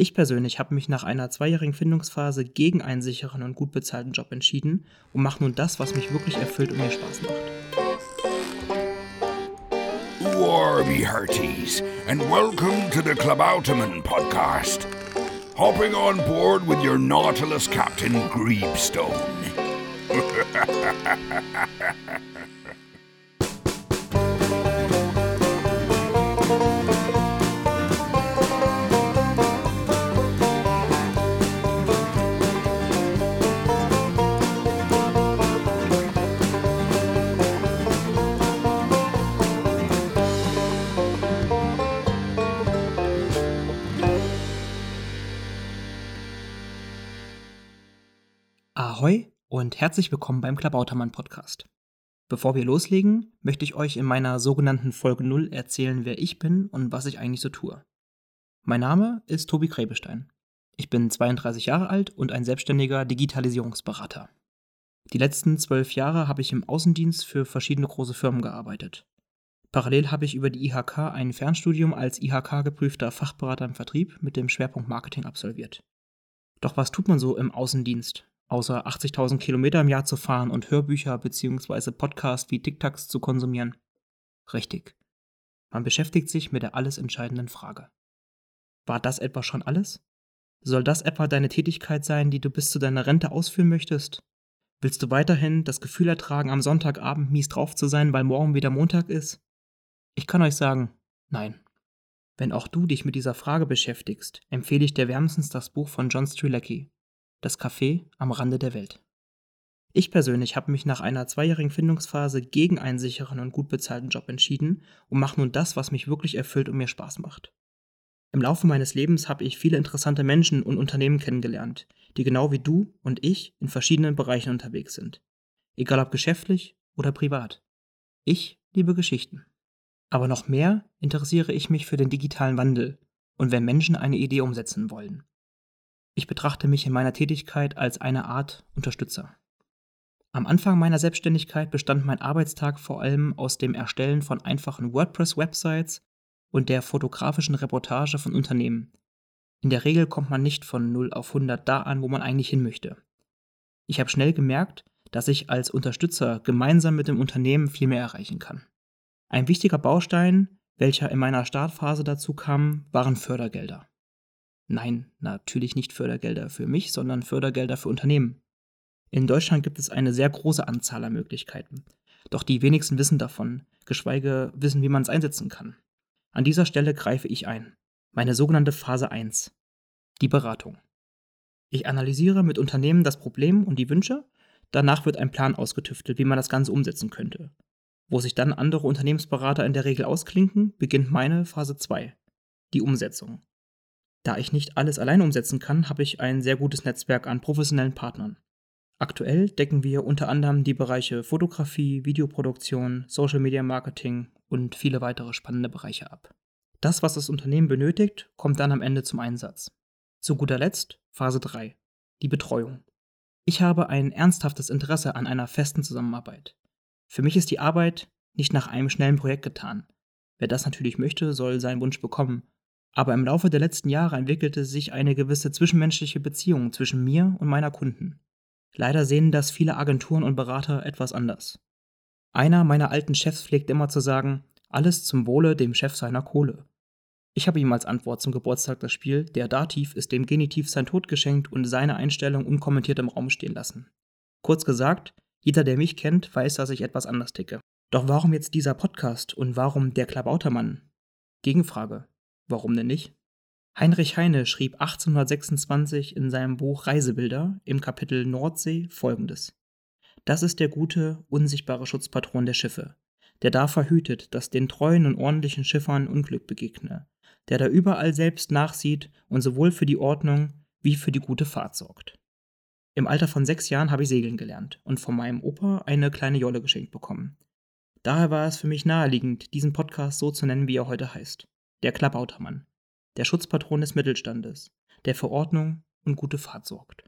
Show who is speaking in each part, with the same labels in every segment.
Speaker 1: Ich persönlich habe mich nach einer zweijährigen Findungsphase gegen einen sicheren und gut bezahlten Job entschieden und mache nun das, was mich wirklich erfüllt und mir Spaß macht.
Speaker 2: Warby hearties, and welcome to the Klabauterman podcast. Hopping on board with your Nautilus Captain Greebstone.
Speaker 1: Ahoi und herzlich willkommen beim Klabautermann Podcast. Bevor wir loslegen, möchte ich euch in meiner sogenannten Folge 0 erzählen, wer ich bin und was ich eigentlich so tue. Mein Name ist Tobi Gräbestein. Ich bin 32 Jahre alt und ein selbstständiger Digitalisierungsberater. Die letzten zwölf Jahre habe ich im Außendienst für verschiedene große Firmen gearbeitet. Parallel habe ich über die IHK ein Fernstudium als IHK-geprüfter Fachberater im Vertrieb mit dem Schwerpunkt Marketing absolviert. Doch was tut man so im Außendienst? Außer 80.000 Kilometer im Jahr zu fahren und Hörbücher bzw. Podcasts wie TikToks zu konsumieren? Richtig. Man beschäftigt sich mit der alles entscheidenden Frage. War das etwa schon alles? Soll das etwa deine Tätigkeit sein, die du bis zu deiner Rente ausführen möchtest? Willst du weiterhin das Gefühl ertragen, am Sonntagabend mies drauf zu sein, weil morgen wieder Montag ist? Ich kann euch sagen, nein. Wenn auch du dich mit dieser Frage beschäftigst, empfehle ich dir wärmstens das Buch von John Strilecki, das Café am Rande der Welt. Ich persönlich habe mich nach einer zweijährigen Findungsphase gegen einen sicheren und gut bezahlten Job entschieden und mache nun das, was mich wirklich erfüllt und mir Spaß macht. Im Laufe meines Lebens habe ich viele interessante Menschen und Unternehmen kennengelernt, die genau wie du und ich in verschiedenen Bereichen unterwegs sind. Egal ob geschäftlich oder privat. Ich liebe Geschichten. Aber noch mehr interessiere ich mich für den digitalen Wandel und wenn Menschen eine Idee umsetzen wollen. Ich betrachte mich in meiner Tätigkeit als eine Art Unterstützer. Am Anfang meiner Selbstständigkeit bestand mein Arbeitstag vor allem aus dem Erstellen von einfachen WordPress-Websites und der fotografischen Reportage von Unternehmen. In der Regel kommt man nicht von 0 auf 100 da an, wo man eigentlich hin möchte. Ich habe schnell gemerkt, dass ich als Unterstützer gemeinsam mit dem Unternehmen viel mehr erreichen kann. Ein wichtiger Baustein, welcher in meiner Startphase dazu kam, waren Fördergelder. Nein, natürlich nicht Fördergelder für mich, sondern Fördergelder für Unternehmen. In Deutschland gibt es eine sehr große Anzahl an Möglichkeiten. Doch die wenigsten wissen davon, geschweige wissen, wie man es einsetzen kann. An dieser Stelle greife ich ein. Meine sogenannte Phase 1. Die Beratung. Ich analysiere mit Unternehmen das Problem und die Wünsche, danach wird ein Plan ausgetüftelt, wie man das Ganze umsetzen könnte. Wo sich dann andere Unternehmensberater in der Regel ausklinken, beginnt meine Phase 2. Die Umsetzung. Da ich nicht alles allein umsetzen kann, habe ich ein sehr gutes Netzwerk an professionellen Partnern. Aktuell decken wir unter anderem die Bereiche Fotografie, Videoproduktion, Social Media Marketing und viele weitere spannende Bereiche ab. Das, was das Unternehmen benötigt, kommt dann am Ende zum Einsatz. Zu guter Letzt Phase 3. Die Betreuung. Ich habe ein ernsthaftes Interesse an einer festen Zusammenarbeit. Für mich ist die Arbeit nicht nach einem schnellen Projekt getan. Wer das natürlich möchte, soll seinen Wunsch bekommen, aber im Laufe der letzten Jahre entwickelte sich eine gewisse zwischenmenschliche Beziehung zwischen mir und meiner Kunden. Leider sehen das viele Agenturen und Berater etwas anders. Einer meiner alten Chefs pflegt immer zu sagen, alles zum Wohle dem Chef seiner Kohle. Ich habe ihm als Antwort zum Geburtstag das Spiel Der Dativ ist dem Genitiv sein Tod geschenkt und seine Einstellung unkommentiert im Raum stehen lassen. Kurz gesagt, jeder, der mich kennt, weiß, dass ich etwas anders ticke. Doch warum jetzt dieser Podcast und warum der Klabautermann? Gegenfrage. Warum denn nicht? Heinrich Heine schrieb 1826 in seinem Buch Reisebilder im Kapitel Nordsee folgendes. Das ist der gute, unsichtbare Schutzpatron der Schiffe, der da verhütet, dass den treuen und ordentlichen Schiffern Unglück begegne, der da überall selbst nachsieht und sowohl für die Ordnung wie für die gute Fahrt sorgt. Im Alter von sechs Jahren habe ich segeln gelernt und von meinem Opa eine kleine Jolle geschenkt bekommen. Daher war es für mich naheliegend, diesen Podcast so zu nennen, wie er heute heißt der Klabautermann, der Schutzpatron des Mittelstandes, der für Ordnung und gute Fahrt sorgt.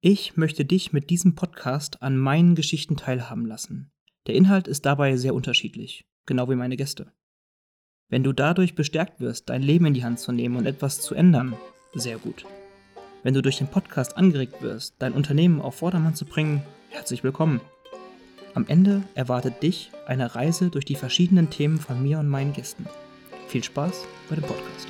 Speaker 1: Ich möchte dich mit diesem Podcast an meinen Geschichten teilhaben lassen. Der Inhalt ist dabei sehr unterschiedlich, genau wie meine Gäste. Wenn du dadurch bestärkt wirst, dein Leben in die Hand zu nehmen und etwas zu ändern, sehr gut. Wenn du durch den Podcast angeregt wirst, dein Unternehmen auf Vordermann zu bringen, herzlich willkommen. Am Ende erwartet dich eine Reise durch die verschiedenen Themen von mir und meinen Gästen. Viel Spaß bei dem Podcast.